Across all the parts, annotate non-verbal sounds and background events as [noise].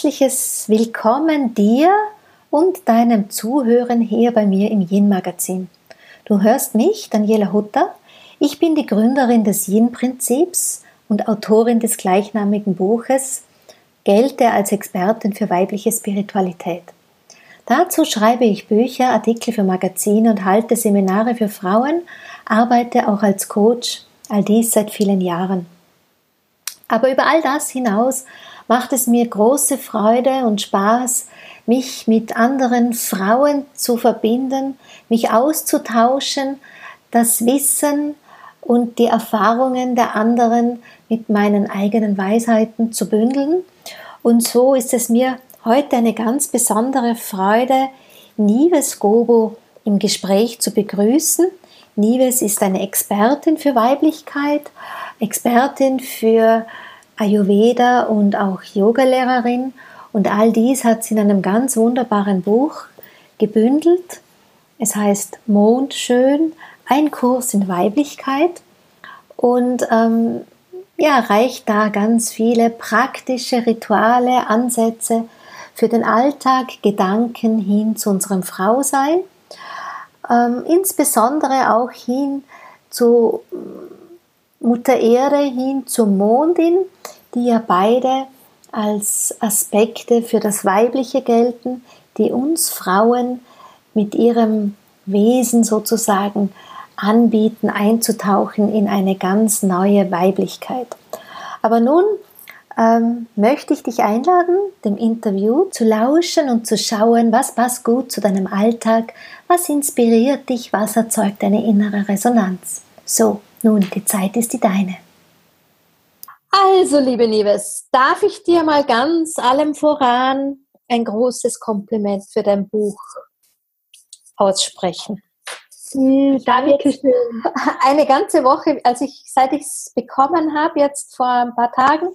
herzliches Willkommen dir und deinem Zuhören hier bei mir im Yin Magazin. Du hörst mich, Daniela Hutter. Ich bin die Gründerin des Yin Prinzips und Autorin des gleichnamigen Buches, gelte als Expertin für weibliche Spiritualität. Dazu schreibe ich Bücher, Artikel für Magazine und halte Seminare für Frauen, arbeite auch als Coach, all dies seit vielen Jahren. Aber über all das hinaus macht es mir große Freude und Spaß, mich mit anderen Frauen zu verbinden, mich auszutauschen, das Wissen und die Erfahrungen der anderen mit meinen eigenen Weisheiten zu bündeln. Und so ist es mir heute eine ganz besondere Freude, Nives Gobo im Gespräch zu begrüßen. Nives ist eine Expertin für Weiblichkeit, Expertin für Ayurveda und auch Yogalehrerin. Und all dies hat sie in einem ganz wunderbaren Buch gebündelt. Es heißt Mondschön, ein Kurs in Weiblichkeit. Und ähm, ja, reicht da ganz viele praktische Rituale, Ansätze für den Alltag, Gedanken hin zu unserem Frausein. Ähm, insbesondere auch hin zu Mutter Erde hin zur Mondin, die ja beide als Aspekte für das Weibliche gelten, die uns Frauen mit ihrem Wesen sozusagen anbieten, einzutauchen in eine ganz neue Weiblichkeit. Aber nun ähm, möchte ich dich einladen, dem Interview zu lauschen und zu schauen, was passt gut zu deinem Alltag, was inspiriert dich, was erzeugt eine innere Resonanz. So, nun, die Zeit ist die deine. Also, liebe Nieves, darf ich dir mal ganz allem voran ein großes Kompliment für dein Buch aussprechen? Hm, Dankeschön. [laughs] Eine ganze Woche, als ich, seit ich es bekommen habe, jetzt vor ein paar Tagen,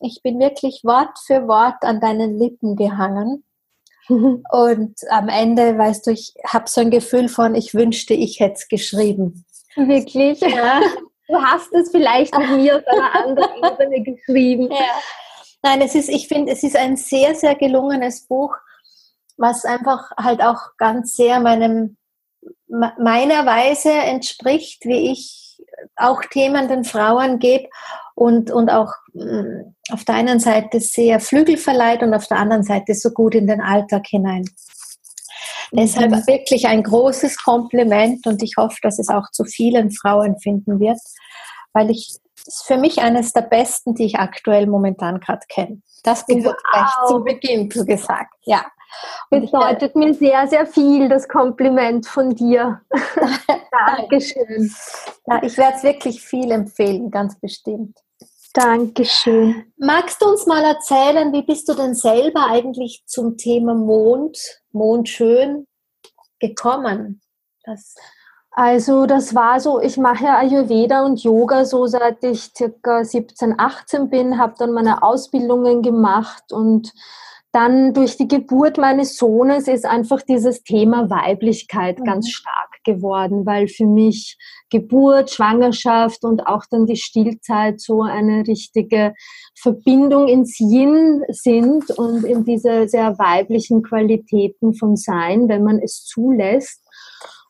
ich bin wirklich Wort für Wort an deinen Lippen gehangen. [laughs] Und am Ende, weißt du, ich habe so ein Gefühl von, ich wünschte, ich hätte es geschrieben. Wirklich? Ja. Du hast es vielleicht mit mir auf einer anderen Ebene geschrieben. Ja. Nein, es ist, ich finde, es ist ein sehr, sehr gelungenes Buch, was einfach halt auch ganz sehr meinem, meiner Weise entspricht, wie ich auch Themen den Frauen gebe und, und auch mm, auf der einen Seite sehr Flügel verleiht und auf der anderen Seite so gut in den Alltag hinein. Deshalb mhm. wirklich ein großes Kompliment und ich hoffe, dass es auch zu vielen Frauen finden wird, weil ich ist für mich eines der besten, die ich aktuell momentan gerade kenne. Das gehört wow. gleich zu Beginn zu gesagt. Ja. Bedeutet mir sehr, sehr viel, das Kompliment von dir. [laughs] Dankeschön. Ja, ich werde es wirklich viel empfehlen, ganz bestimmt. Dankeschön. Magst du uns mal erzählen, wie bist du denn selber eigentlich zum Thema Mond, Mondschön gekommen? Das also das war so, ich mache Ayurveda und Yoga so seit ich circa 17, 18 bin, habe dann meine Ausbildungen gemacht und dann durch die Geburt meines Sohnes ist einfach dieses Thema Weiblichkeit mhm. ganz stark geworden, weil für mich Geburt, Schwangerschaft und auch dann die Stillzeit so eine richtige Verbindung ins Yin sind und in diese sehr weiblichen Qualitäten vom Sein, wenn man es zulässt.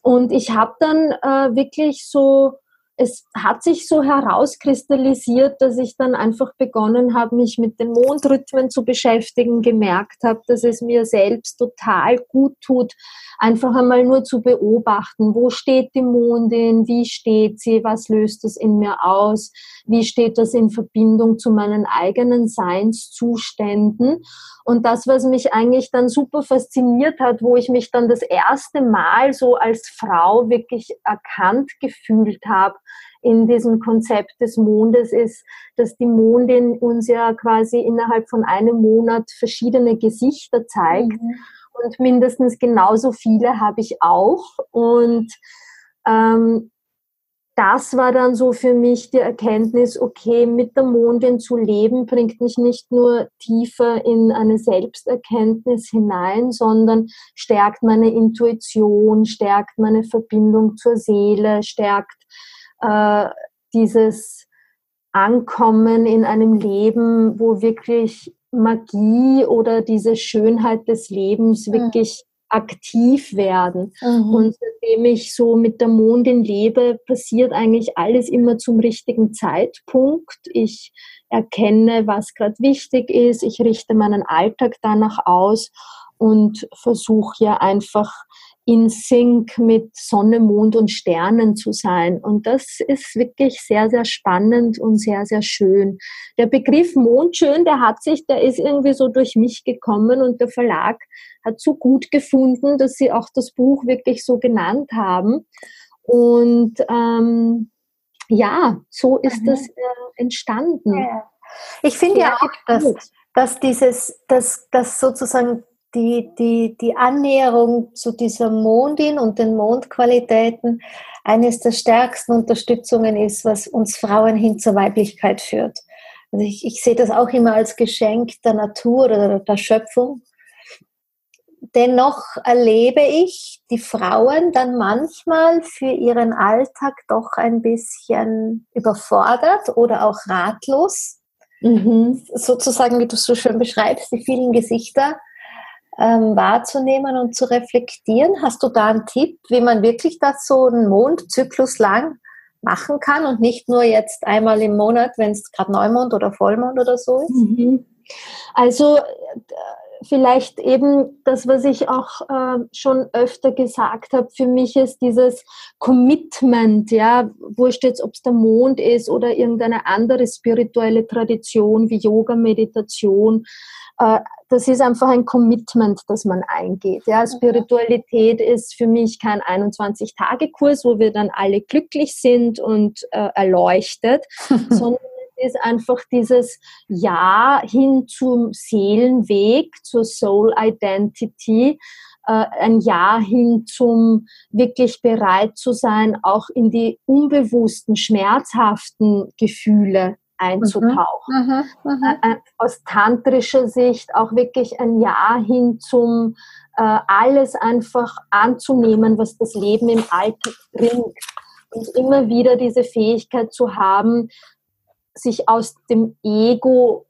Und ich habe dann äh, wirklich so es hat sich so herauskristallisiert, dass ich dann einfach begonnen habe, mich mit den Mondrhythmen zu beschäftigen, gemerkt habe, dass es mir selbst total gut tut, einfach einmal nur zu beobachten, wo steht die Mondin, wie steht sie, was löst das in mir aus, wie steht das in Verbindung zu meinen eigenen Seinszuständen. Und das, was mich eigentlich dann super fasziniert hat, wo ich mich dann das erste Mal so als Frau wirklich erkannt gefühlt habe, in diesem Konzept des Mondes ist, dass die Mondin uns ja quasi innerhalb von einem Monat verschiedene Gesichter zeigt. Mhm. Und mindestens genauso viele habe ich auch. Und ähm, das war dann so für mich die Erkenntnis, okay, mit der Mondin zu leben bringt mich nicht nur tiefer in eine Selbsterkenntnis hinein, sondern stärkt meine Intuition, stärkt meine Verbindung zur Seele, stärkt äh, dieses Ankommen in einem Leben, wo wirklich Magie oder diese Schönheit des Lebens mhm. wirklich aktiv werden. Mhm. Und seitdem ich so mit der Mondin lebe, passiert eigentlich alles immer zum richtigen Zeitpunkt. Ich erkenne, was gerade wichtig ist. Ich richte meinen Alltag danach aus und versuche ja einfach in Sync mit Sonne, Mond und Sternen zu sein. Und das ist wirklich sehr, sehr spannend und sehr, sehr schön. Der Begriff Mondschön, der hat sich, der ist irgendwie so durch mich gekommen und der Verlag hat so gut gefunden, dass sie auch das Buch wirklich so genannt haben. Und ähm, ja, so ist mhm. das äh, entstanden. Ja. Ich finde ja auch, dass, dass dieses, dass, dass sozusagen die, die, die Annäherung zu dieser Mondin und den Mondqualitäten eines der stärksten Unterstützungen ist, was uns Frauen hin zur Weiblichkeit führt. Also ich, ich sehe das auch immer als Geschenk der Natur oder der Schöpfung. Dennoch erlebe ich die Frauen dann manchmal für ihren Alltag doch ein bisschen überfordert oder auch ratlos. Mhm. Sozusagen, wie du es so schön beschreibst, die vielen Gesichter ähm, wahrzunehmen und zu reflektieren. Hast du da einen Tipp, wie man wirklich das so einen Mondzyklus lang machen kann und nicht nur jetzt einmal im Monat, wenn es gerade Neumond oder Vollmond oder so ist? Mhm. Also vielleicht eben das, was ich auch äh, schon öfter gesagt habe, für mich ist dieses Commitment, ja, wurscht jetzt, ob es der Mond ist oder irgendeine andere spirituelle Tradition wie Yoga, Meditation, äh, das ist einfach ein Commitment, das man eingeht. Ja, Spiritualität ist für mich kein 21-Tage-Kurs, wo wir dann alle glücklich sind und äh, erleuchtet, [laughs] sondern es ist einfach dieses Ja hin zum Seelenweg, zur Soul Identity, äh, ein Ja hin zum wirklich bereit zu sein, auch in die unbewussten, schmerzhaften Gefühle einzutauchen. Mhm, mhm, mhm. Äh, aus tantrischer Sicht auch wirklich ein Ja hin zum äh, alles einfach anzunehmen, was das Leben im Alltag bringt. Und immer wieder diese Fähigkeit zu haben, sich aus dem Ego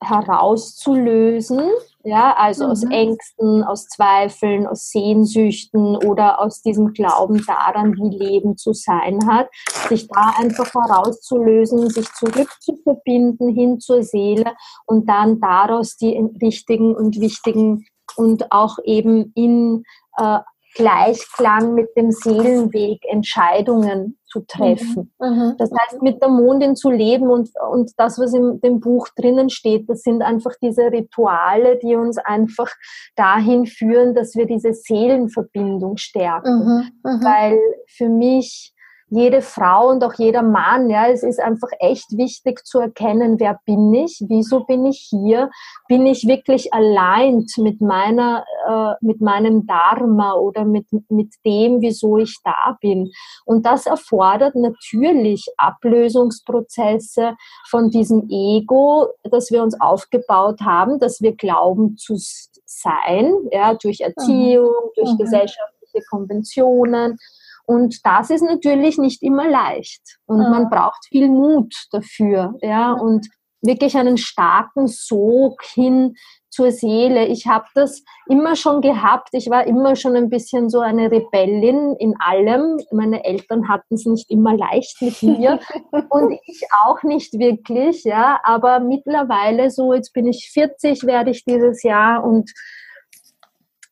herauszulösen, ja, also mhm. aus Ängsten, aus Zweifeln, aus Sehnsüchten oder aus diesem Glauben daran, wie Leben zu sein hat, sich da einfach herauszulösen, sich zurückzuverbinden hin zur Seele und dann daraus die richtigen und wichtigen und auch eben in äh, Gleichklang mit dem Seelenweg Entscheidungen zu treffen. Mhm. mhm. Das heißt, mit der Mondin zu leben und, und das, was in dem Buch drinnen steht, das sind einfach diese Rituale, die uns einfach dahin führen, dass wir diese Seelenverbindung stärken. Mhm. Mhm. Weil für mich jede Frau und auch jeder Mann, ja, es ist einfach echt wichtig zu erkennen, wer bin ich, wieso bin ich hier, bin ich wirklich allein mit meiner, äh, mit meinem Dharma oder mit, mit dem, wieso ich da bin. Und das erfordert natürlich Ablösungsprozesse von diesem Ego, das wir uns aufgebaut haben, dass wir glauben zu sein, ja, durch Erziehung, mhm. durch mhm. gesellschaftliche Konventionen, und das ist natürlich nicht immer leicht. Und ja. man braucht viel Mut dafür, ja, und wirklich einen starken Sog hin zur Seele. Ich habe das immer schon gehabt. Ich war immer schon ein bisschen so eine Rebellin in allem. Meine Eltern hatten es nicht immer leicht mit mir [laughs] und ich auch nicht wirklich, ja. Aber mittlerweile so, jetzt bin ich 40, werde ich dieses Jahr und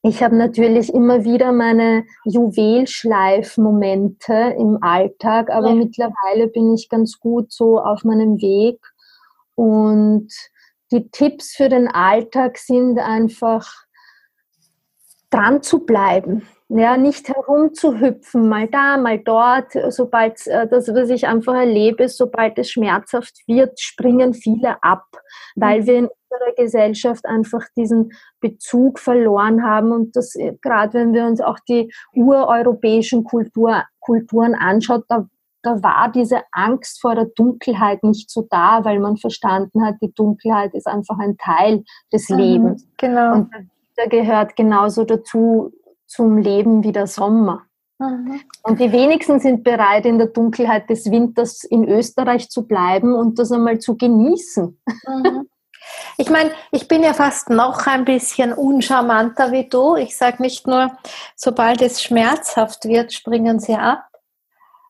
ich habe natürlich immer wieder meine Juwelschleifmomente im Alltag, aber ja. mittlerweile bin ich ganz gut so auf meinem Weg. Und die Tipps für den Alltag sind einfach dran zu bleiben. Ja, nicht herumzuhüpfen, mal da, mal dort. Sobald äh, das, was ich einfach erlebe, sobald es schmerzhaft wird, springen viele ab, weil mhm. wir in unserer Gesellschaft einfach diesen Bezug verloren haben und das äh, gerade wenn wir uns auch die ureuropäischen Kultur, Kulturen anschaut, da da war diese Angst vor der Dunkelheit nicht so da, weil man verstanden hat, die Dunkelheit ist einfach ein Teil des mhm, Lebens. Genau. Und da gehört genauso dazu zum Leben wie der Sommer. Mhm. Und die wenigsten sind bereit, in der Dunkelheit des Winters in Österreich zu bleiben und das einmal zu genießen. Mhm. [laughs] Ich meine, ich bin ja fast noch ein bisschen uncharmanter wie du. Ich sage nicht nur, sobald es schmerzhaft wird, springen sie ab,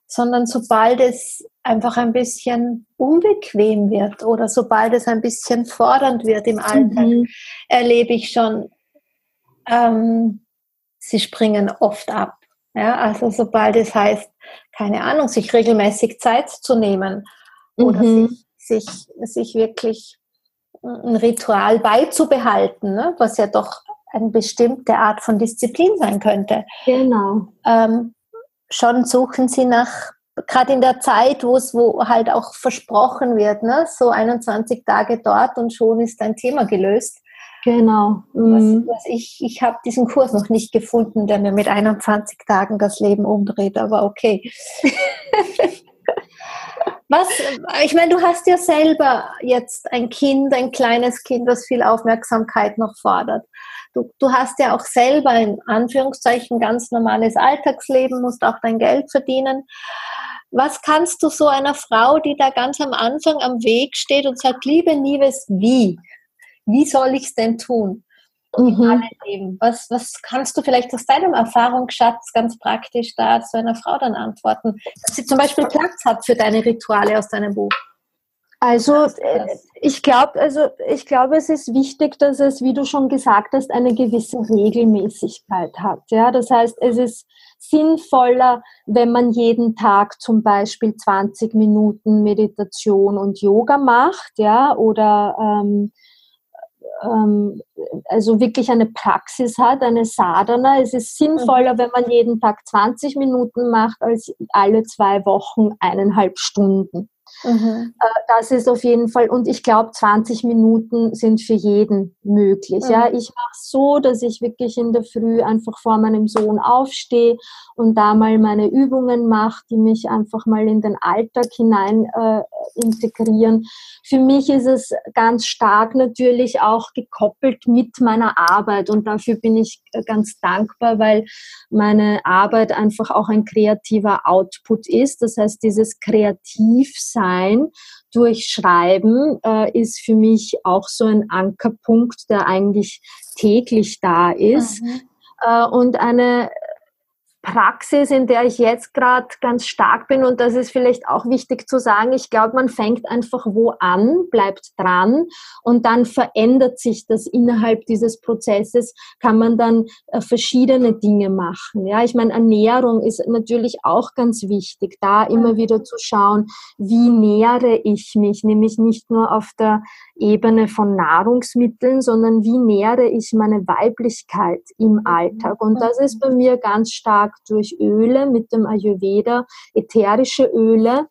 sondern sobald es einfach ein bisschen unbequem wird oder sobald es ein bisschen fordernd wird im Alltag, mhm. erlebe ich schon, ähm, sie springen oft ab. Ja, also sobald es heißt, keine Ahnung, sich regelmäßig Zeit zu nehmen oder mhm. sich, sich, sich wirklich ein Ritual beizubehalten, ne? was ja doch eine bestimmte Art von Disziplin sein könnte. Genau. Ähm, schon suchen sie nach, gerade in der Zeit, wo es wo halt auch versprochen wird, ne? so 21 Tage dort und schon ist ein Thema gelöst. Genau. Mhm. Was, was ich ich habe diesen Kurs noch nicht gefunden, der mir mit 21 Tagen das Leben umdreht, aber okay. [laughs] Was, ich meine, du hast ja selber jetzt ein Kind, ein kleines Kind, das viel Aufmerksamkeit noch fordert. Du, du hast ja auch selber in Anführungszeichen ganz normales Alltagsleben, musst auch dein Geld verdienen. Was kannst du so einer Frau, die da ganz am Anfang am Weg steht und sagt, liebe Nieves, wie? Wie soll ich es denn tun? Mhm. Was, was kannst du vielleicht aus deinem Erfahrungsschatz ganz praktisch da zu einer Frau dann antworten, dass sie zum Beispiel Platz hat für deine Rituale aus deinem Buch? Also äh, ich glaube, also ich glaube, es ist wichtig, dass es, wie du schon gesagt hast, eine gewisse Regelmäßigkeit hat. Ja, das heißt, es ist sinnvoller, wenn man jeden Tag zum Beispiel 20 Minuten Meditation und Yoga macht, ja, oder ähm, ähm, also wirklich eine Praxis hat, eine Sadhana. Es ist sinnvoller, mhm. wenn man jeden Tag 20 Minuten macht, als alle zwei Wochen eineinhalb Stunden. Mhm. Äh, das ist auf jeden Fall, und ich glaube, 20 Minuten sind für jeden möglich. Mhm. Ja, ich mache so, dass ich wirklich in der Früh einfach vor meinem Sohn aufstehe und da mal meine Übungen mache, die mich einfach mal in den Alltag hinein äh, integrieren. Für mich ist es ganz stark natürlich auch gekoppelt mit meiner Arbeit und dafür bin ich äh, ganz dankbar, weil meine Arbeit einfach auch ein kreativer Output ist. Das heißt, dieses Kreativsein durch Schreiben äh, ist für mich auch so ein Ankerpunkt, der eigentlich täglich da ist. Mhm. Äh, und eine Praxis, in der ich jetzt gerade ganz stark bin und das ist vielleicht auch wichtig zu sagen, ich glaube, man fängt einfach wo an, bleibt dran und dann verändert sich das innerhalb dieses Prozesses, kann man dann äh, verschiedene Dinge machen. Ja, ich meine, Ernährung ist natürlich auch ganz wichtig, da immer wieder zu schauen, wie nähere ich mich, nämlich nicht nur auf der Ebene von Nahrungsmitteln, sondern wie nähere ich meine Weiblichkeit im Alltag. Und das ist bei mir ganz stark stark durch Öle mit dem Ayurveda. Ätherische Öle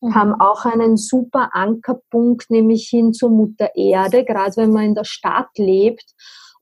mhm. haben auch einen super Ankerpunkt, nämlich hin zur Mutter Erde, gerade wenn man in der Stadt lebt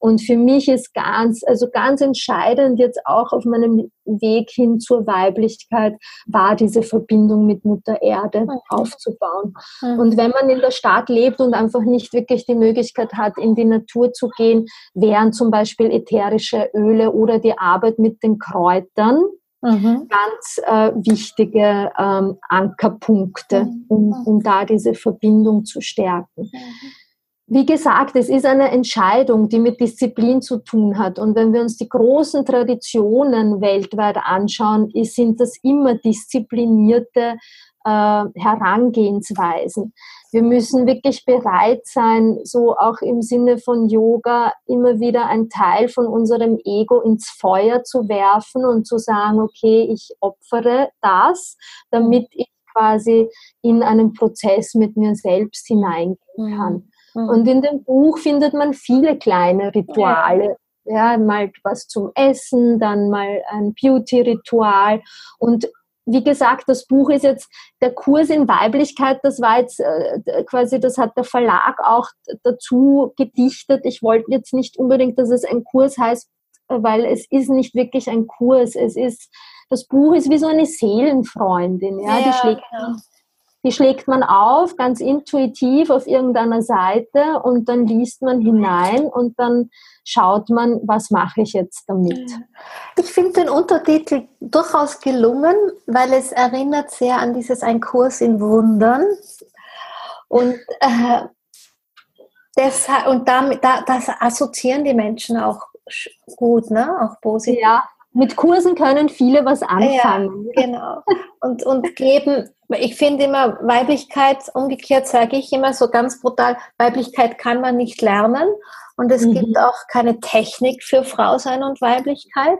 und für mich ist ganz, also ganz entscheidend jetzt auch auf meinem Weg hin zur Weiblichkeit war diese Verbindung mit Mutter Erde okay. aufzubauen. Mhm. Und wenn man in der Stadt lebt und einfach nicht wirklich die Möglichkeit hat, in die Natur zu gehen, wären zum Beispiel ätherische Öle oder die Arbeit mit den Kräutern, Mhm. ganz äh, wichtige ähm, Ankerpunkte, mhm. um, um da diese Verbindung zu stärken. Mhm wie gesagt, es ist eine Entscheidung, die mit Disziplin zu tun hat. Und wenn wir uns die großen Traditionen weltweit anschauen, sind das immer disziplinierte äh, Herangehensweisen. Wir müssen wirklich bereit sein, so auch im Sinne von Yoga, immer wieder einen Teil von unserem Ego ins Feuer zu werfen und zu sagen, okay, ich opfere das, damit ich quasi in einen Prozess mit mir selbst hineingehen kann. Mhm. Und in dem Buch findet man viele kleine Rituale. Ja. ja, mal was zum Essen, dann mal ein Beauty-Ritual. Und wie gesagt, das Buch ist jetzt der Kurs in Weiblichkeit, das war jetzt äh, quasi, das hat der Verlag auch dazu gedichtet. Ich wollte jetzt nicht unbedingt, dass es ein Kurs heißt, weil es ist nicht wirklich ein Kurs. Es ist, das Buch ist wie so eine Seelenfreundin, ja, ja die schlägt genau die schlägt man auf, ganz intuitiv auf irgendeiner Seite und dann liest man hinein und dann schaut man, was mache ich jetzt damit. Ich finde den Untertitel durchaus gelungen, weil es erinnert sehr an dieses Ein Kurs in Wundern. Und äh, deshalb, und damit, da, das assoziieren die Menschen auch gut, ne? Auch positiv. Ja, mit Kursen können viele was anfangen. Ja, genau. Und, und geben, ich finde immer, Weiblichkeit, umgekehrt sage ich immer so ganz brutal, Weiblichkeit kann man nicht lernen. Und es mhm. gibt auch keine Technik für Frau sein und Weiblichkeit.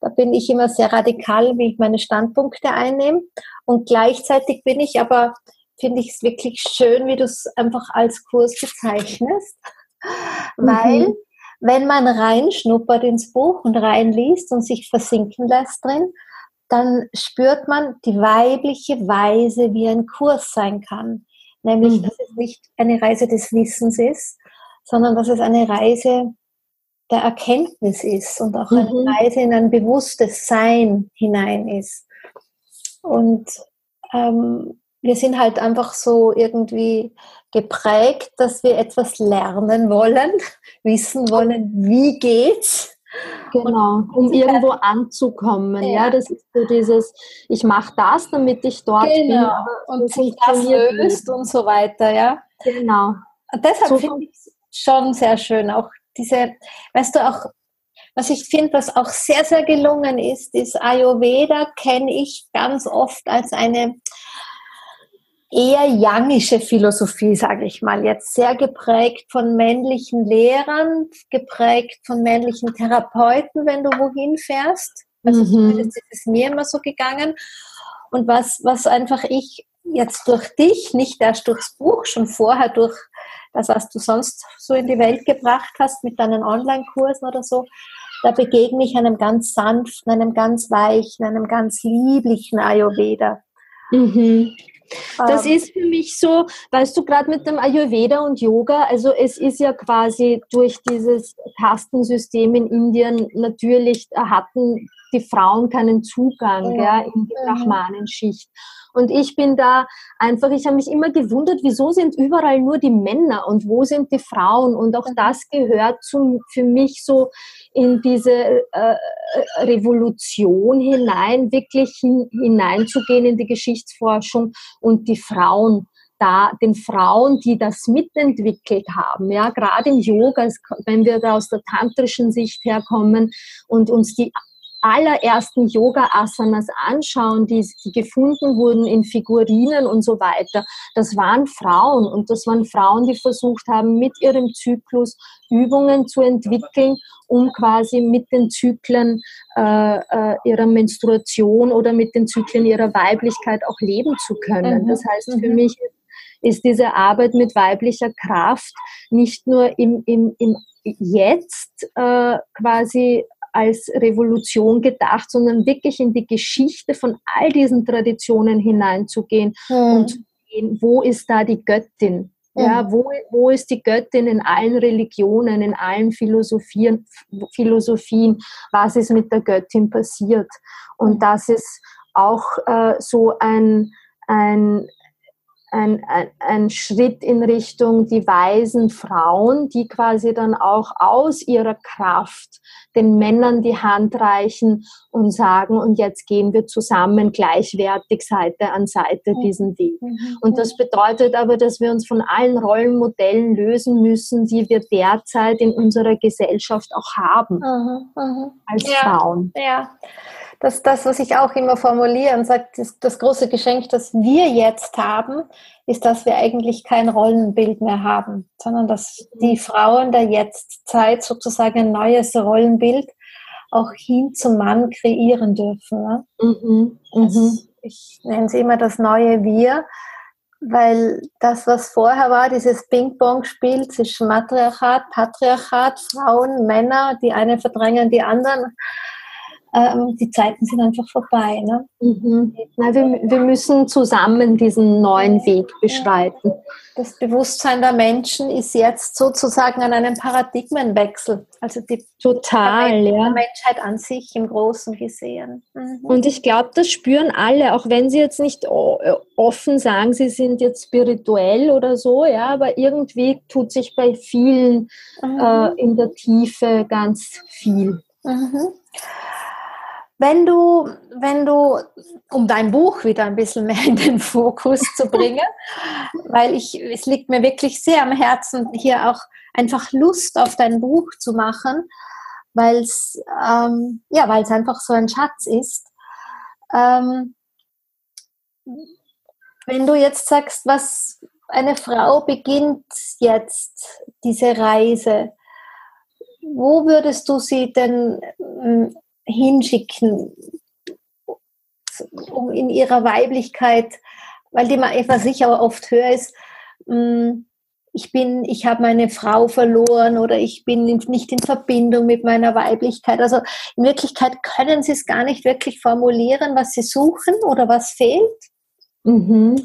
Da bin ich immer sehr radikal, wie ich meine Standpunkte einnehme. Und gleichzeitig bin ich aber, finde ich es wirklich schön, wie du es einfach als Kurs bezeichnest. Mhm. Wenn man reinschnuppert ins Buch und reinliest und sich versinken lässt drin, dann spürt man die weibliche Weise, wie ein Kurs sein kann. Nämlich, mhm. dass es nicht eine Reise des Wissens ist, sondern dass es eine Reise der Erkenntnis ist und auch mhm. eine Reise in ein bewusstes Sein hinein ist. Und ähm, wir sind halt einfach so irgendwie geprägt, dass wir etwas lernen wollen, [laughs] wissen wollen, wie geht's. Genau, um irgendwo anzukommen. Ja. ja. das ist so dieses, ich mache das, damit ich dort genau. bin. Und sich das löst und so weiter, ja. Genau. Und deshalb so finde ich es schon sehr schön, auch diese, weißt du, auch was ich finde, was auch sehr, sehr gelungen ist, ist Ayurveda kenne ich ganz oft als eine eher youngische Philosophie, sage ich mal, jetzt sehr geprägt von männlichen Lehrern, geprägt von männlichen Therapeuten, wenn du wohin fährst. Also mhm. ist es mir immer so gegangen. Und was, was einfach ich jetzt durch dich, nicht erst durchs Buch, schon vorher durch das, was du sonst so in die Welt gebracht hast mit deinen Online-Kursen oder so, da begegne ich einem ganz sanften, einem ganz weichen, einem ganz lieblichen Ayurveda. Mhm. Das ähm. ist für mich so, weißt du, gerade mit dem Ayurveda und Yoga, also es ist ja quasi durch dieses Kastensystem in Indien natürlich hatten die Frauen keinen Zugang ja, in die Brahmanenschicht. Und ich bin da einfach, ich habe mich immer gewundert, wieso sind überall nur die Männer und wo sind die Frauen? Und auch das gehört zum, für mich so in diese äh, Revolution hinein, wirklich hin, hineinzugehen in die Geschichtsforschung und die Frauen da den Frauen, die das mitentwickelt haben, ja, gerade im Yoga, wenn wir da aus der tantrischen Sicht herkommen und uns die allerersten Yoga-Asanas anschauen, die, die gefunden wurden in Figurinen und so weiter, das waren Frauen und das waren Frauen, die versucht haben, mit ihrem Zyklus Übungen zu entwickeln, um quasi mit den Zyklen äh, äh, ihrer Menstruation oder mit den Zyklen ihrer Weiblichkeit auch leben zu können. Mhm. Das heißt, für mhm. mich ist diese Arbeit mit weiblicher Kraft nicht nur im, im, im Jetzt äh, quasi als Revolution gedacht, sondern wirklich in die Geschichte von all diesen Traditionen hineinzugehen mhm. und zu sehen, wo ist da die Göttin? Ja, wo, wo ist die Göttin in allen Religionen, in allen Philosophien, Philosophien? Was ist mit der Göttin passiert? Und das ist auch äh, so ein, ein, ein, ein, ein, Schritt in Richtung die weisen Frauen, die quasi dann auch aus ihrer Kraft den Männern die Hand reichen und sagen, und jetzt gehen wir zusammen gleichwertig Seite an Seite diesen Weg. Mhm. Und das bedeutet aber, dass wir uns von allen Rollenmodellen lösen müssen, die wir derzeit in unserer Gesellschaft auch haben, mhm. als ja, Frauen. Ja, das ist das, was ich auch immer formuliere und sage, das, das große Geschenk, das wir jetzt haben, ist, dass wir eigentlich kein Rollenbild mehr haben, sondern dass die Frauen der Jetztzeit sozusagen ein neues Rollenbild auch hin zum Mann kreieren dürfen. Ne? Mhm. Mhm. Ich nenne es immer das neue Wir, weil das, was vorher war, dieses Ping-Pong-Spiel zwischen Matriarchat, Patriarchat, Frauen, Männer, die einen verdrängen die anderen, ähm, die Zeiten sind einfach vorbei. Ne? Mhm. Na, wir, wir müssen zusammen diesen neuen Weg beschreiten. Das Bewusstsein der Menschen ist jetzt sozusagen an einem Paradigmenwechsel. Also die Total, der, ja. Menschheit an sich im Großen gesehen. Mhm. Und ich glaube, das spüren alle, auch wenn sie jetzt nicht offen sagen, sie sind jetzt spirituell oder so, ja, aber irgendwie tut sich bei vielen mhm. äh, in der Tiefe ganz viel. Mhm. Wenn du, wenn du, um dein Buch wieder ein bisschen mehr in den Fokus zu [laughs] bringen, weil ich, es liegt mir wirklich sehr am Herzen, hier auch einfach Lust auf dein Buch zu machen, weil es, ähm, ja, weil es einfach so ein Schatz ist. Ähm, wenn du jetzt sagst, was eine Frau beginnt jetzt diese Reise, wo würdest du sie denn hm, hinschicken, um in ihrer Weiblichkeit, weil die, was ich aber oft höre, ist, hm, ich bin, ich habe meine Frau verloren oder ich bin nicht in Verbindung mit meiner Weiblichkeit. Also in Wirklichkeit können sie es gar nicht wirklich formulieren, was sie suchen oder was fehlt. Mhm.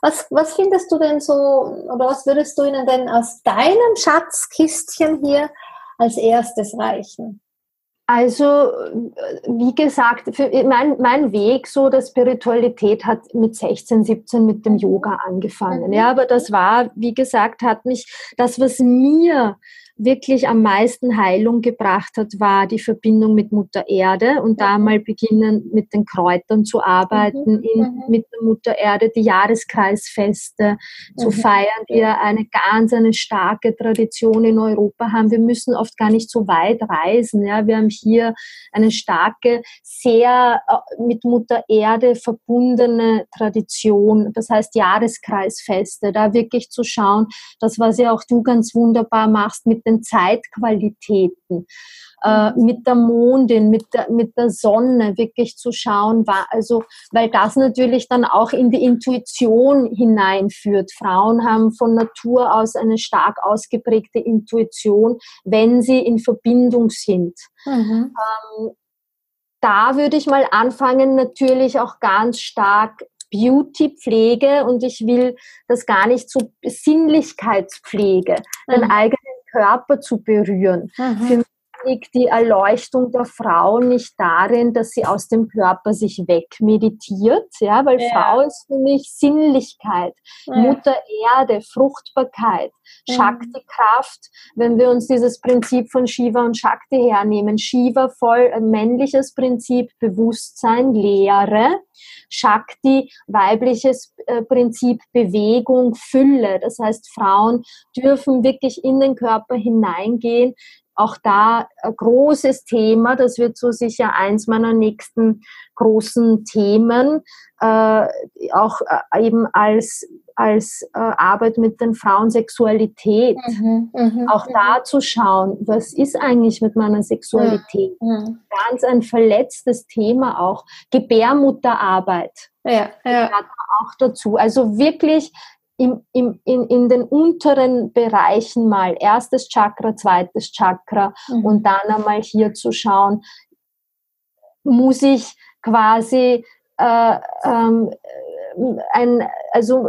Was, was findest du denn so, oder was würdest du ihnen denn aus deinem Schatzkistchen hier als erstes reichen? Also, wie gesagt, für mein, mein Weg so der Spiritualität hat mit 16, 17 mit dem Yoga angefangen. Mhm. Ja, aber das war, wie gesagt, hat mich, das, was mir wirklich am meisten Heilung gebracht hat, war die Verbindung mit Mutter Erde und da mal beginnen mit den Kräutern zu arbeiten, mhm. in, mhm. mit der Mutter Erde die Jahreskreisfeste zu mhm. feiern, die ja eine ganz eine starke Tradition in Europa haben. Wir müssen oft gar nicht so weit reisen. Ja, wir haben hier eine starke, sehr äh, mit Mutter Erde verbundene Tradition. Das heißt Jahreskreisfeste, da wirklich zu schauen, das was ja auch du ganz wunderbar machst mit den Zeitqualitäten, äh, mit der Mondin, mit der, mit der Sonne wirklich zu schauen, war, also, weil das natürlich dann auch in die Intuition hineinführt. Frauen haben von Natur aus eine stark ausgeprägte Intuition, wenn sie in Verbindung sind. Mhm. Ähm, da würde ich mal anfangen, natürlich auch ganz stark Beauty-Pflege und ich will das gar nicht so Sinnlichkeitspflege, mhm. den eigenen Körper zu berühren. Mhm. Für mich liegt die Erleuchtung der Frau nicht darin, dass sie aus dem Körper sich wegmeditiert, ja, weil ja. Frau ist für mich Sinnlichkeit, ja. Mutter Erde, Fruchtbarkeit, mhm. Shakti-Kraft. Wenn wir uns dieses Prinzip von Shiva und Shakti hernehmen, Shiva voll männliches Prinzip, Bewusstsein, Lehre, Shakti, weibliches äh, Prinzip Bewegung, Fülle. Das heißt, Frauen dürfen wirklich in den Körper hineingehen. Auch da ein großes Thema, das wird so sicher eins meiner nächsten großen Themen, äh, auch äh, eben als als äh, Arbeit mit den Frauen Sexualität. Mhm, mh, auch mh. da zu schauen, was ist eigentlich mit meiner Sexualität? Mhm. Ganz ein verletztes Thema auch. Gebärmutterarbeit. Ja, ja. auch dazu. Also wirklich im, im, in, in den unteren Bereichen mal erstes Chakra, zweites Chakra mhm. und dann einmal hier zu schauen, muss ich quasi äh, ähm, ein, also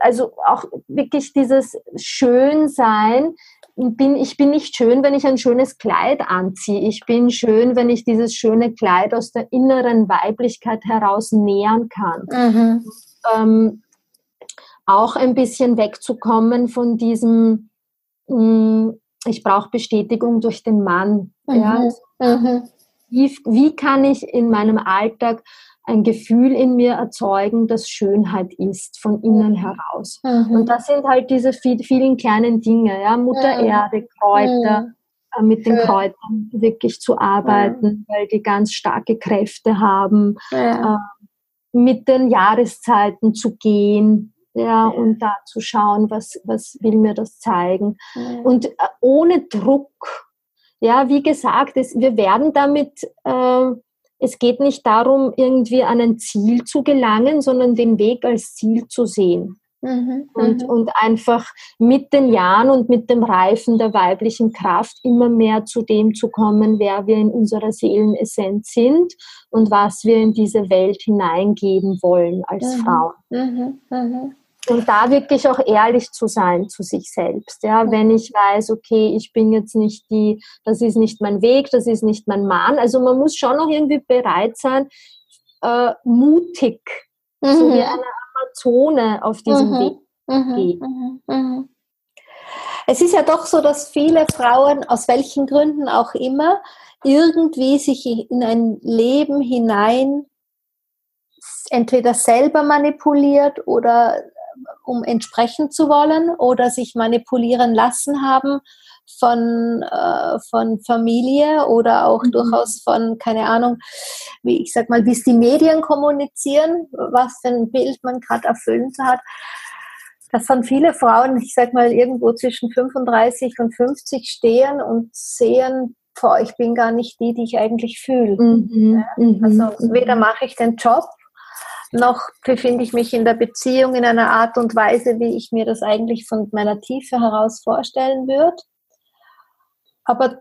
also auch wirklich dieses Schönsein. Bin, ich bin nicht schön, wenn ich ein schönes Kleid anziehe. Ich bin schön, wenn ich dieses schöne Kleid aus der inneren Weiblichkeit heraus nähern kann. Mhm. Ähm, auch ein bisschen wegzukommen von diesem, mh, hm, ich brauche Bestätigung durch den Mann. Mhm. Ja? Mhm. Wie, wie kann ich in meinem Alltag ein Gefühl in mir erzeugen, das Schönheit ist, von innen mhm. heraus. Mhm. Und das sind halt diese vielen kleinen Dinge, ja, Mutter mhm. Erde, Kräuter, mhm. äh, mit den Kräutern wirklich zu arbeiten, weil die ganz starke Kräfte haben, äh, mit den Jahreszeiten zu gehen, ja, und da zu schauen, was, was will mir das zeigen. Und äh, ohne Druck, ja, wie gesagt, es, wir werden damit äh, es geht nicht darum, irgendwie an ein Ziel zu gelangen, sondern den Weg als Ziel zu sehen. Mhm, und, mhm. und einfach mit den Jahren und mit dem Reifen der weiblichen Kraft immer mehr zu dem zu kommen, wer wir in unserer Seelenessenz sind und was wir in diese Welt hineingeben wollen als mhm, Frauen. Und da wirklich auch ehrlich zu sein zu sich selbst. Ja, wenn ich weiß, okay, ich bin jetzt nicht die, das ist nicht mein Weg, das ist nicht mein Mann. Also man muss schon noch irgendwie bereit sein, äh, mutig, mhm. so wie eine Amazone auf diesem mhm. Weg mhm. gehen. Mhm. mhm. Es ist ja doch so, dass viele Frauen, aus welchen Gründen auch immer, irgendwie sich in ein Leben hinein entweder selber manipuliert oder um entsprechen zu wollen oder sich manipulieren lassen haben von, äh, von Familie oder auch mhm. durchaus von, keine Ahnung, wie ich sag mal, wie es die Medien kommunizieren, was für ein Bild man gerade erfüllen hat. Dass dann viele Frauen, ich sag mal, irgendwo zwischen 35 und 50 stehen und sehen, boah, ich bin gar nicht die, die ich eigentlich fühle. Mhm. Ja? Mhm. Also weder mache ich den Job noch befinde ich mich in der Beziehung in einer Art und Weise, wie ich mir das eigentlich von meiner Tiefe heraus vorstellen würde. Aber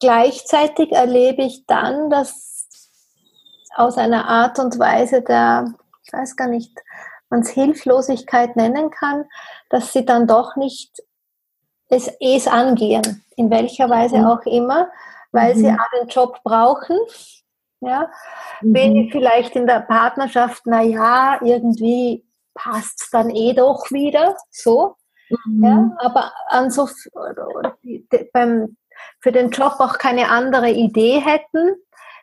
gleichzeitig erlebe ich dann, dass aus einer Art und Weise der, ich weiß gar nicht, man es Hilflosigkeit nennen kann, dass sie dann doch nicht es, es angehen, in welcher Weise mhm. auch immer, weil mhm. sie einen Job brauchen ja? Mhm. Wenn vielleicht in der Partnerschaft, na ja, irgendwie passt es dann eh doch wieder, so. Mhm. Ja? Aber an so, beim, für den Job auch keine andere Idee hätten.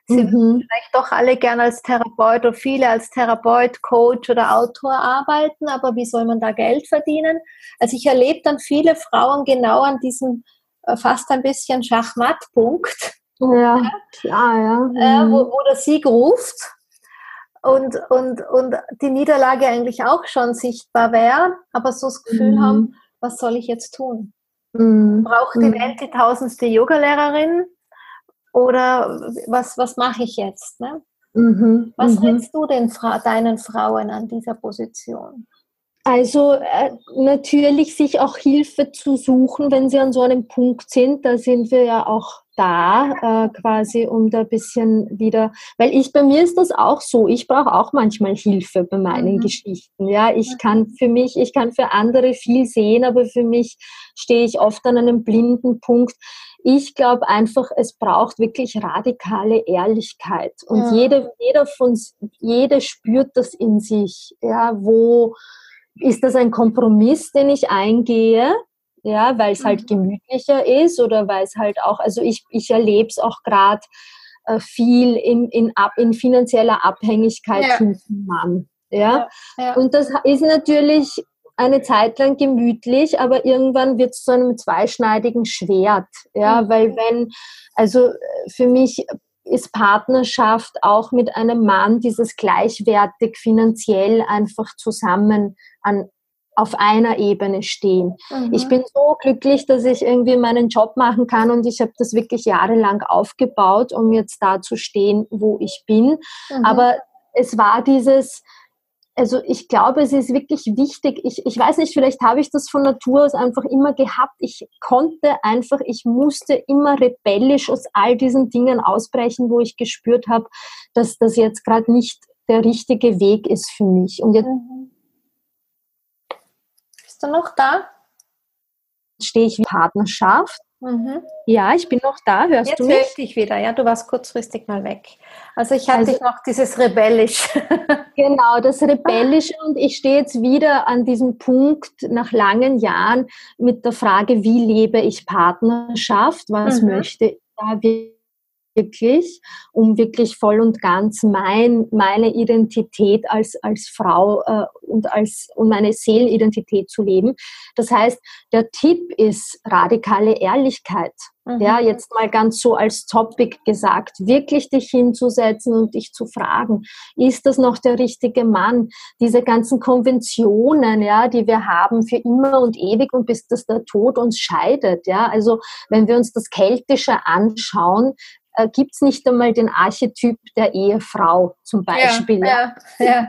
Sie mhm. würden vielleicht doch alle gerne als Therapeut oder viele als Therapeut, Coach oder Autor arbeiten, aber wie soll man da Geld verdienen? Also ich erlebe dann viele Frauen genau an diesem äh, fast ein bisschen Schachmattpunkt, ja, klar, ja. Äh, wo, mhm. wo der Sieg ruft und, und, und die Niederlage eigentlich auch schon sichtbar wäre, aber so das Gefühl mhm. haben, was soll ich jetzt tun? Mhm. Braucht die mhm. Welt die tausendste Yogalehrerin oder was, was mache ich jetzt? Ne? Mhm. Was mhm. rätst du den Fra deinen Frauen an dieser Position? Also äh, natürlich sich auch Hilfe zu suchen, wenn sie an so einem Punkt sind. Da sind wir ja auch da, äh, quasi, um da ein bisschen wieder, weil ich, bei mir ist das auch so, ich brauche auch manchmal Hilfe bei meinen mhm. Geschichten. Ja, ich kann für mich, ich kann für andere viel sehen, aber für mich stehe ich oft an einem blinden Punkt. Ich glaube einfach, es braucht wirklich radikale Ehrlichkeit. Und ja. jede, jeder von, jede spürt das in sich, ja, wo, ist das ein Kompromiss, den ich eingehe? Ja, weil es halt mhm. gemütlicher ist oder weil es halt auch, also ich, ich erlebe es auch gerade äh, viel in, in, ab, in finanzieller Abhängigkeit ja. zum Mann. Ja? ja? Ja, Und das ist natürlich eine Zeit lang gemütlich, aber irgendwann wird es zu einem zweischneidigen Schwert. Ja, mhm. weil wenn, also äh, für mich ist Partnerschaft auch mit einem Mann dieses gleichwertig finanziell einfach zusammen an, auf einer Ebene stehen. Mhm. Ich bin so glücklich, dass ich irgendwie meinen Job machen kann und ich habe das wirklich jahrelang aufgebaut, um jetzt da zu stehen, wo ich bin. Mhm. Aber es war dieses, also ich glaube, es ist wirklich wichtig. Ich, ich weiß nicht, vielleicht habe ich das von Natur aus einfach immer gehabt. Ich konnte einfach, ich musste immer rebellisch aus all diesen Dingen ausbrechen, wo ich gespürt habe, dass das jetzt gerade nicht der richtige Weg ist für mich. Und jetzt mhm. Bist du noch da? Stehe ich in Partnerschaft Mhm. Ja, ich bin noch da. Hörst Jetzt du mich? Jetzt höre ich dich wieder. Ja, du warst kurzfristig mal weg. Also ich hatte also, noch dieses Rebellisch. [laughs] genau, das Rebellische und ich stehe jetzt wieder an diesem Punkt nach langen Jahren mit der Frage, wie lebe ich Partnerschaft? Was mhm. möchte ich da wirklich, um wirklich voll und ganz mein, meine Identität als, als Frau äh, und, als, und meine Seelenidentität zu leben. Das heißt, der Tipp ist radikale Ehrlichkeit. Mhm. Ja, jetzt mal ganz so als Topic gesagt, wirklich dich hinzusetzen und dich zu fragen, ist das noch der richtige Mann? Diese ganzen Konventionen, ja, die wir haben für immer und ewig und bis das der Tod uns scheidet, ja. Also, wenn wir uns das Keltische anschauen, äh, gibt es nicht einmal den Archetyp der Ehefrau zum Beispiel. Ja, ja, ja.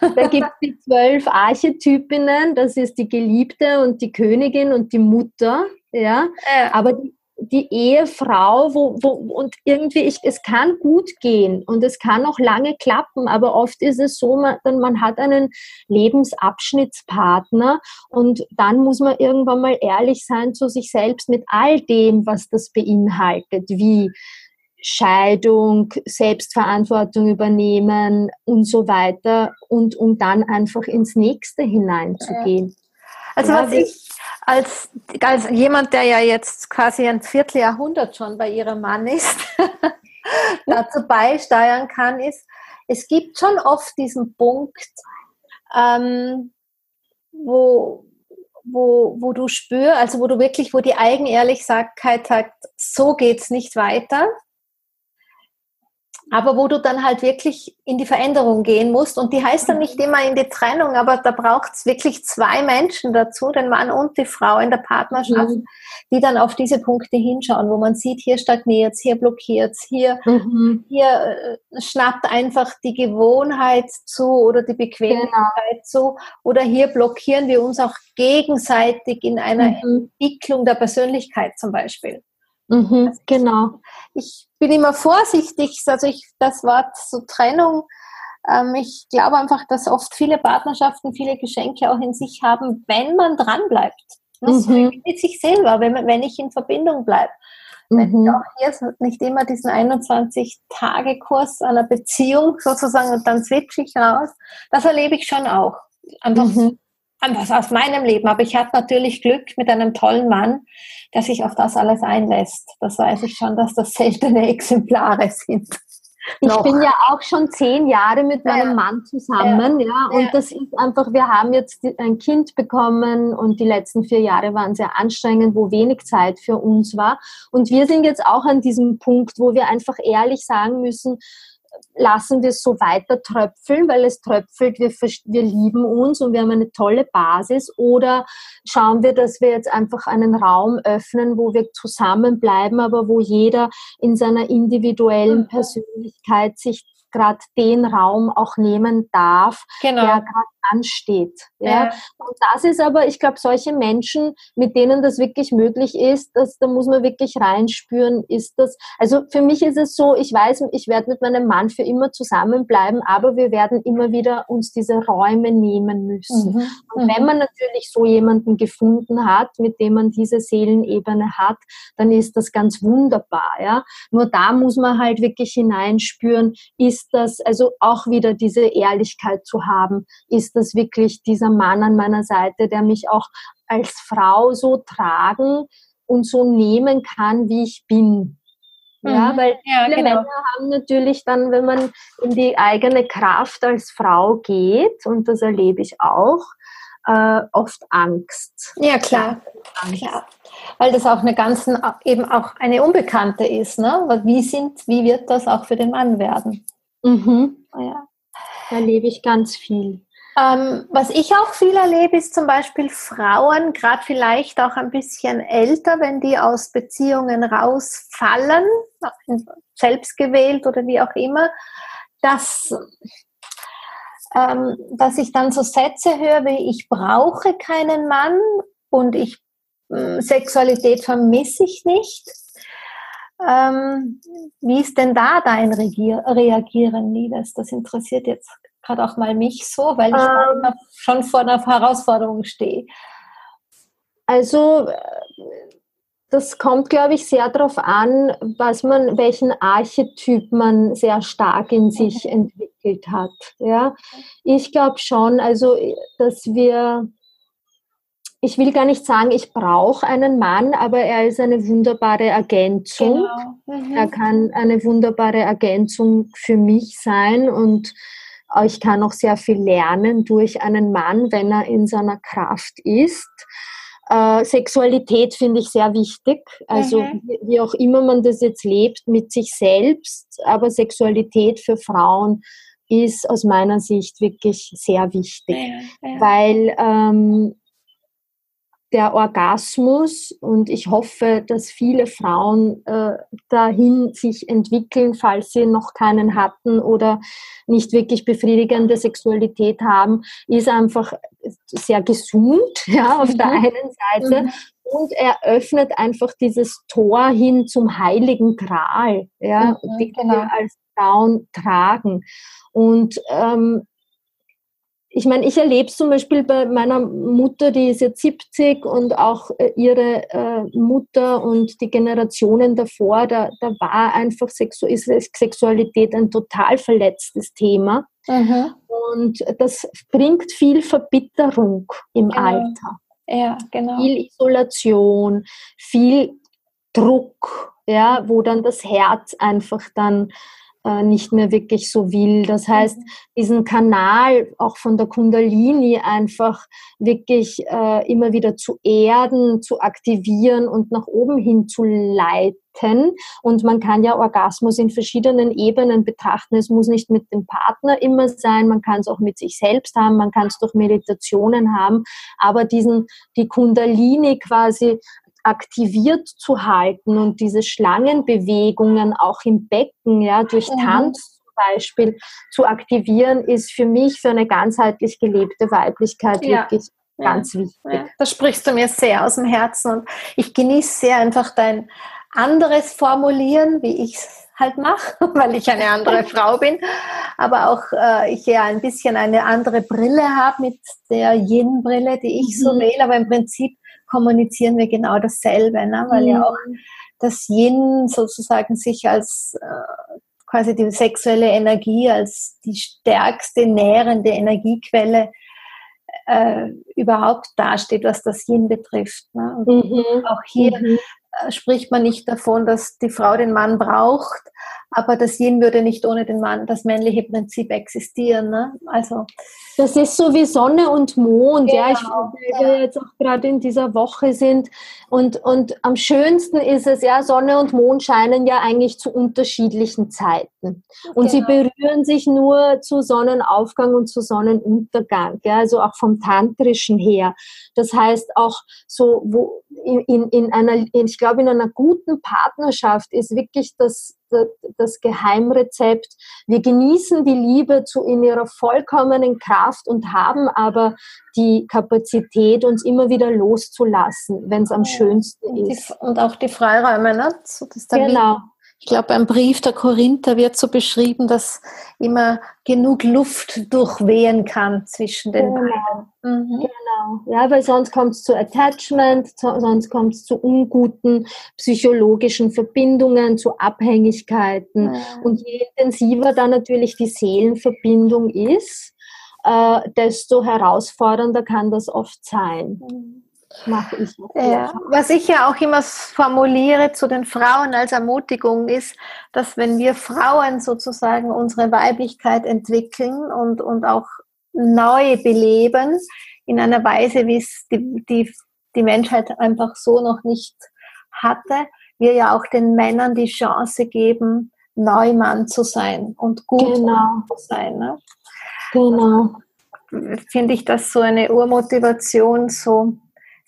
Da gibt es die zwölf Archetypinnen, das ist die Geliebte und die Königin und die Mutter, ja. ja. Aber die, die Ehefrau, wo, wo, und irgendwie, ich, es kann gut gehen und es kann auch lange klappen, aber oft ist es so, man, man hat einen Lebensabschnittspartner und dann muss man irgendwann mal ehrlich sein zu sich selbst mit all dem, was das beinhaltet, wie Scheidung, Selbstverantwortung übernehmen und so weiter und um dann einfach ins nächste hineinzugehen. Also ja, was ich als, als jemand, der ja jetzt quasi ein Vierteljahrhundert schon bei ihrem Mann ist, [laughs] dazu beisteuern kann, ist, es gibt schon oft diesen Punkt, ähm, wo, wo, wo du spürst, also wo du wirklich, wo die Eigenehrlichkeit sagt, so geht's nicht weiter aber wo du dann halt wirklich in die Veränderung gehen musst. Und die heißt dann nicht immer in die Trennung, aber da braucht es wirklich zwei Menschen dazu, den Mann und die Frau in der Partnerschaft, mhm. die dann auf diese Punkte hinschauen, wo man sieht, hier stagniert hier blockiert hier, mhm. hier äh, schnappt einfach die Gewohnheit zu oder die Bequemlichkeit genau. zu oder hier blockieren wir uns auch gegenseitig in einer mhm. Entwicklung der Persönlichkeit zum Beispiel. Mhm, also genau. Ich bin immer vorsichtig, also ich, das Wort so Trennung, ähm, ich glaube einfach, dass oft viele Partnerschaften viele Geschenke auch in sich haben, wenn man dranbleibt. Mhm. Mit sich selber, wenn, wenn ich in Verbindung bleibe. Wenn mhm. ich auch hier nicht immer diesen 21-Tage-Kurs einer Beziehung sozusagen und dann switche ich raus, das erlebe ich schon auch. Einfach mhm anders aus meinem Leben. Aber ich hatte natürlich Glück mit einem tollen Mann, der sich auf das alles einlässt. Das weiß ich schon, dass das seltene Exemplare sind. Ich noch. bin ja auch schon zehn Jahre mit meinem ja. Mann zusammen, ja. ja. Und ja. das ist einfach, wir haben jetzt ein Kind bekommen und die letzten vier Jahre waren sehr anstrengend, wo wenig Zeit für uns war. Und wir sind jetzt auch an diesem Punkt, wo wir einfach ehrlich sagen müssen, lassen wir es so weiter tröpfeln, weil es tröpfelt, wir, wir lieben uns und wir haben eine tolle Basis oder schauen wir, dass wir jetzt einfach einen Raum öffnen, wo wir zusammenbleiben, aber wo jeder in seiner individuellen mhm. Persönlichkeit sich gerade den Raum auch nehmen darf, genau. der gerade ansteht. Ja? ja? Und das ist aber, ich glaube, solche Menschen, mit denen das wirklich möglich ist, dass, da muss man wirklich reinspüren, ist das, also für mich ist es so, ich weiß, ich werde mit meinem Mann für immer zusammenbleiben, aber wir werden immer wieder uns diese Räume nehmen müssen. Mhm. Und mhm. wenn man natürlich so jemanden gefunden hat, mit dem man diese Seelenebene hat, dann ist das ganz wunderbar. Ja? Nur da muss man halt wirklich hineinspüren, ist das, also auch wieder diese Ehrlichkeit zu haben, ist das wirklich dieser Mann an meiner Seite, der mich auch als Frau so tragen und so nehmen kann, wie ich bin. Ja, mhm. weil ja, viele genau. Männer haben natürlich dann, wenn man in die eigene Kraft als Frau geht, und das erlebe ich auch, äh, oft Angst. Ja, klar. Angst. klar. Weil das auch eine ganzen, eben auch eine Unbekannte ist, ne? Wie sind, wie wird das auch für den Mann werden? Mhm. Ja. Da erlebe ich ganz viel. Ähm, was ich auch viel erlebe, ist zum Beispiel Frauen, gerade vielleicht auch ein bisschen älter, wenn die aus Beziehungen rausfallen, selbstgewählt oder wie auch immer, dass, ähm, dass ich dann so Sätze höre wie ich brauche keinen Mann und ich äh, Sexualität vermisse ich nicht. Ähm, wie ist denn da dein Regier Reagieren, Liebes? Das interessiert jetzt gerade auch mal mich so, weil ich ähm, schon vor einer Herausforderung stehe? Also das kommt, glaube ich, sehr darauf an, was man, welchen Archetyp man sehr stark in sich mhm. entwickelt hat. Ja, ich glaube schon, also dass wir ich will gar nicht sagen, ich brauche einen Mann, aber er ist eine wunderbare Ergänzung. Genau. Mhm. Er kann eine wunderbare Ergänzung für mich sein und ich kann auch sehr viel lernen durch einen Mann, wenn er in seiner Kraft ist. Äh, Sexualität finde ich sehr wichtig. Also mhm. wie, wie, auch immer man das jetzt lebt mit sich selbst, aber Sexualität für Frauen ist aus meiner Sicht wirklich sehr wichtig, ja, ja. weil ähm, der Orgasmus und ich hoffe, dass viele Frauen äh, dahin sich entwickeln, falls sie noch keinen hatten oder nicht wirklich befriedigende Sexualität haben, ist einfach sehr gesund, [laughs] ja, auf mhm. der einen Seite. Mhm. Und er öffnet einfach dieses Tor hin zum heiligen Gral, ja, mhm, den genau. wir als Frauen tragen. Und ähm, ich meine, ich erlebe es zum Beispiel bei meiner Mutter, die ist jetzt 70 und auch äh, ihre äh, Mutter und die Generationen davor, da, da war einfach Sexu ist Sexualität ein total verletztes Thema. Mhm. Und das bringt viel Verbitterung im genau. Alter. Ja, genau. Viel Isolation, viel Druck, ja, wo dann das Herz einfach dann äh, nicht mehr wirklich so will. Das heißt, mhm. diesen Kanal auch von der Kundalini einfach wirklich äh, immer wieder zu erden, zu aktivieren und nach oben hin zu leiten. Und man kann ja Orgasmus in verschiedenen Ebenen betrachten. Es muss nicht mit dem Partner immer sein, man kann es auch mit sich selbst haben, man kann es durch Meditationen haben, aber diesen, die Kundalini quasi aktiviert zu halten und diese Schlangenbewegungen auch im Becken, ja, durch mhm. Tanz zum Beispiel zu aktivieren, ist für mich für eine ganzheitlich gelebte Weiblichkeit ja. wirklich ganz ja. wichtig. Ja. Da sprichst du mir sehr aus dem Herzen und ich genieße sehr einfach dein anderes Formulieren, wie ich es halt mache, [laughs] weil ich eine andere [laughs] Frau bin, aber auch äh, ich ja ein bisschen eine andere Brille habe mit der Yin-Brille, die ich so mhm. wähle, aber im Prinzip kommunizieren wir genau dasselbe, ne? weil mhm. ja auch das Yin sozusagen sich als äh, quasi die sexuelle Energie, als die stärkste nährende Energiequelle äh, überhaupt dasteht, was das Yin betrifft. Ne? Mhm. Auch hier mhm. Äh, spricht man nicht davon, dass die Frau den Mann braucht, aber das Yin würde nicht ohne den Mann, das männliche Prinzip existieren. Ne? Also das ist so wie Sonne und Mond, genau, ja. Ich, weil wir jetzt auch gerade in dieser Woche sind. Und, und am schönsten ist es, ja, Sonne und Mond scheinen ja eigentlich zu unterschiedlichen Zeiten. Und genau. sie berühren sich nur zu Sonnenaufgang und zu Sonnenuntergang, ja, also auch vom Tantrischen her. Das heißt auch so, wo in, in einer, ich glaube, in einer guten Partnerschaft ist wirklich das, das Geheimrezept. Wir genießen die Liebe zu, in ihrer vollkommenen Kraft und haben aber die Kapazität, uns immer wieder loszulassen, wenn es am schönsten ist. Und auch die Freiräume, ne? So, genau. Ich glaube, beim Brief der Korinther wird so beschrieben, dass immer genug Luft durchwehen kann zwischen den genau. beiden. Mhm. Genau. Ja, weil sonst kommt es zu Attachment, sonst kommt es zu unguten psychologischen Verbindungen, zu Abhängigkeiten. Mhm. Und je intensiver dann natürlich die Seelenverbindung ist, äh, desto herausfordernder kann das oft sein. Mhm mache ich. Ja. Was ich ja auch immer formuliere zu den Frauen als Ermutigung ist, dass wenn wir Frauen sozusagen unsere Weiblichkeit entwickeln und, und auch neu beleben, in einer Weise, wie es die, die, die Menschheit einfach so noch nicht hatte, wir ja auch den Männern die Chance geben, Neumann zu sein und gut genau. zu sein. Ne? Genau. Finde ich das so eine Urmotivation, so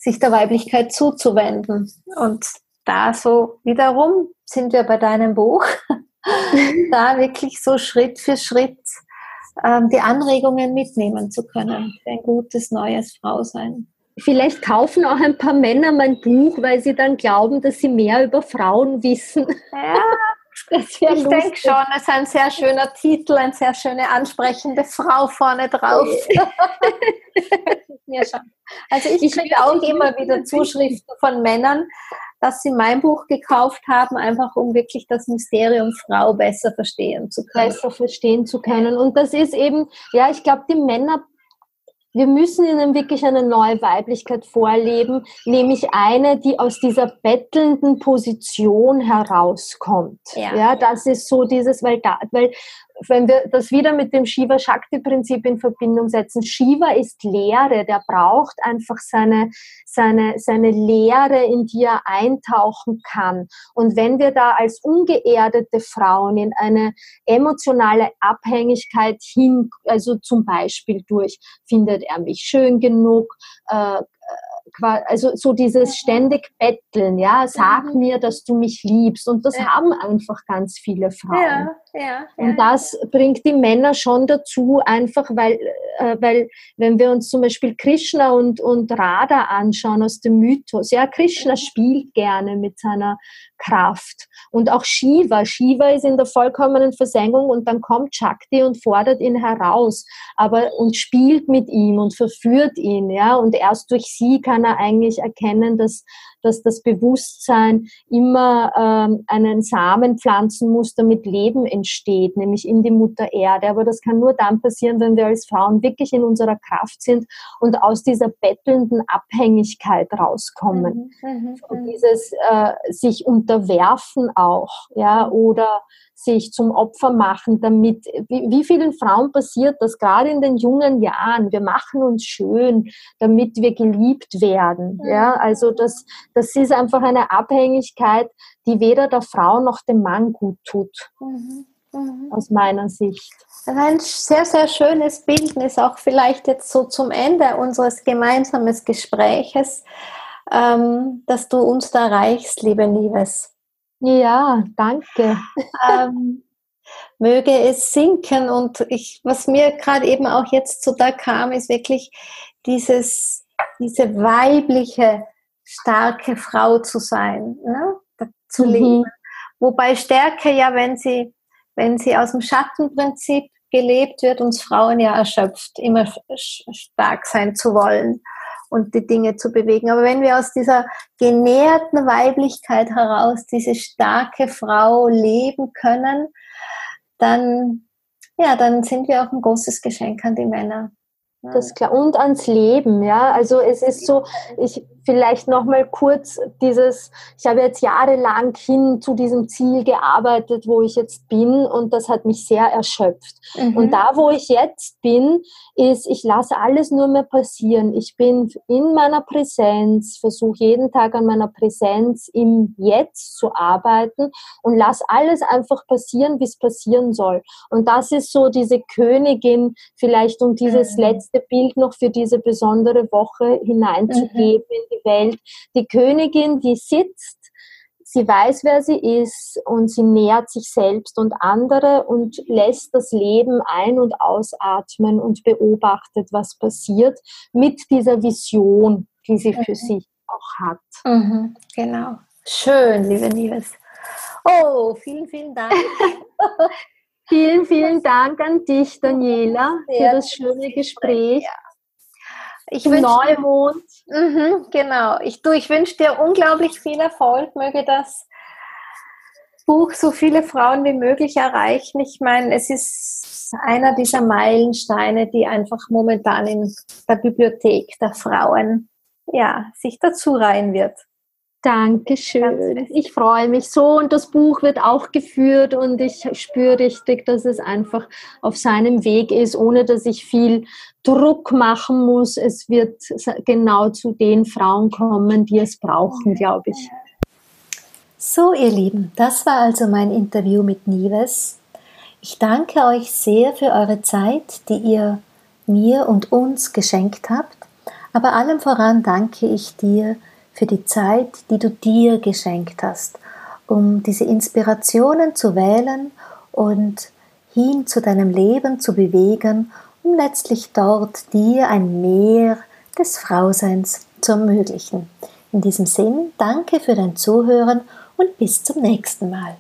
sich der Weiblichkeit zuzuwenden. Und da so wiederum sind wir bei deinem Buch, [laughs] da wirklich so Schritt für Schritt ähm, die Anregungen mitnehmen zu können für ein gutes neues Frausein. Vielleicht kaufen auch ein paar Männer mein Buch, weil sie dann glauben, dass sie mehr über Frauen wissen. Ja, ich denke schon, es ist ein sehr schöner Titel, eine sehr schöne ansprechende Frau vorne drauf. [laughs] mir schon. Also ich, ich kriege auch immer wieder Zuschriften von Männern, dass sie mein Buch gekauft haben, einfach um wirklich das Mysterium Frau besser verstehen zu können. Besser verstehen zu können. Und das ist eben, ja, ich glaube, die Männer wir müssen ihnen wirklich eine neue Weiblichkeit vorleben, nämlich eine, die aus dieser bettelnden Position herauskommt. Ja, ja das ist so dieses, weil da, weil wenn wir das wieder mit dem Shiva-Shakti-Prinzip in Verbindung setzen, Shiva ist Leere, der braucht einfach seine, seine, seine Leere, in die er eintauchen kann. Und wenn wir da als ungeerdete Frauen in eine emotionale Abhängigkeit hin, also zum Beispiel durch, findet er mich schön genug, äh, also so dieses ständig Betteln, ja, sag mhm. mir, dass du mich liebst. Und das ja. haben einfach ganz viele Frauen. Ja, ja, und das bringt die Männer schon dazu, einfach weil, äh, weil wenn wir uns zum Beispiel Krishna und, und Radha anschauen aus dem Mythos, ja, Krishna mhm. spielt gerne mit seiner Kraft. Und auch Shiva. Shiva ist in der vollkommenen Versenkung und dann kommt Shakti und fordert ihn heraus, aber und spielt mit ihm und verführt ihn, ja. Und erst durch sie kann er eigentlich erkennen, dass, dass das Bewusstsein immer ähm, einen Samen pflanzen muss, damit Leben entsteht, nämlich in die Mutter Erde. Aber das kann nur dann passieren, wenn wir als Frauen wirklich in unserer Kraft sind und aus dieser bettelnden Abhängigkeit rauskommen. Mhm, mhm und mhm. dieses äh, sich unterwerfen auch, ja, oder sich zum Opfer machen, damit, wie, wie vielen Frauen passiert das gerade in den jungen Jahren? Wir machen uns schön, damit wir geliebt werden. Ja, also das, das ist einfach eine Abhängigkeit, die weder der Frau noch dem Mann gut tut. Mhm. Mhm. Aus meiner Sicht. Ein sehr, sehr schönes Bildnis, auch vielleicht jetzt so zum Ende unseres gemeinsamen Gespräches, ähm, dass du uns da reichst, liebe Liebes. Ja, danke. ähm, möge es sinken. Und ich, was mir gerade eben auch jetzt so da kam, ist wirklich dieses, diese weibliche, starke Frau zu sein, ne? zu mhm. leben. Wobei Stärke ja, wenn sie, wenn sie aus dem Schattenprinzip gelebt wird, uns Frauen ja erschöpft, immer stark sein zu wollen und die Dinge zu bewegen. Aber wenn wir aus dieser genährten Weiblichkeit heraus diese starke Frau leben können, dann, ja, dann sind wir auch ein großes Geschenk an die Männer. Das klar. Und ans Leben, ja. Also es ist so, ich vielleicht nochmal kurz dieses, ich habe jetzt jahrelang hin zu diesem Ziel gearbeitet, wo ich jetzt bin und das hat mich sehr erschöpft. Mhm. Und da, wo ich jetzt bin, ist, ich lasse alles nur mehr passieren. Ich bin in meiner Präsenz, versuche jeden Tag an meiner Präsenz im Jetzt zu arbeiten und lasse alles einfach passieren, wie es passieren soll. Und das ist so diese Königin vielleicht um dieses mhm. letzte Bild noch für diese besondere Woche hineinzugeben mhm. in die Welt. Die Königin, die sitzt, sie weiß, wer sie ist und sie nährt sich selbst und andere und lässt das Leben ein- und ausatmen und beobachtet, was passiert mit dieser Vision, die sie für mhm. sich auch hat. Mhm, genau. Schön, liebe Nieves. Oh, vielen, vielen Dank. [laughs] vielen, vielen Dank an dich, Daniela, für das schöne Gespräch. Ich wünsche Neumond. Mhm, genau. Ich, ich wünsche dir unglaublich viel Erfolg. Möge das Buch so viele Frauen wie möglich erreichen. Ich meine, es ist einer dieser Meilensteine, die einfach momentan in der Bibliothek der Frauen ja, sich dazu reihen wird. Dankeschön. Ich freue mich so und das Buch wird auch geführt und ich spüre richtig, dass es einfach auf seinem Weg ist, ohne dass ich viel Druck machen muss. Es wird genau zu den Frauen kommen, die es brauchen, glaube ich. So, ihr Lieben, das war also mein Interview mit Nives. Ich danke euch sehr für eure Zeit, die ihr mir und uns geschenkt habt. Aber allem voran danke ich dir, für die Zeit, die du dir geschenkt hast, um diese Inspirationen zu wählen und hin zu deinem Leben zu bewegen, um letztlich dort dir ein Mehr des Frauseins zu ermöglichen. In diesem Sinn, danke für dein Zuhören und bis zum nächsten Mal.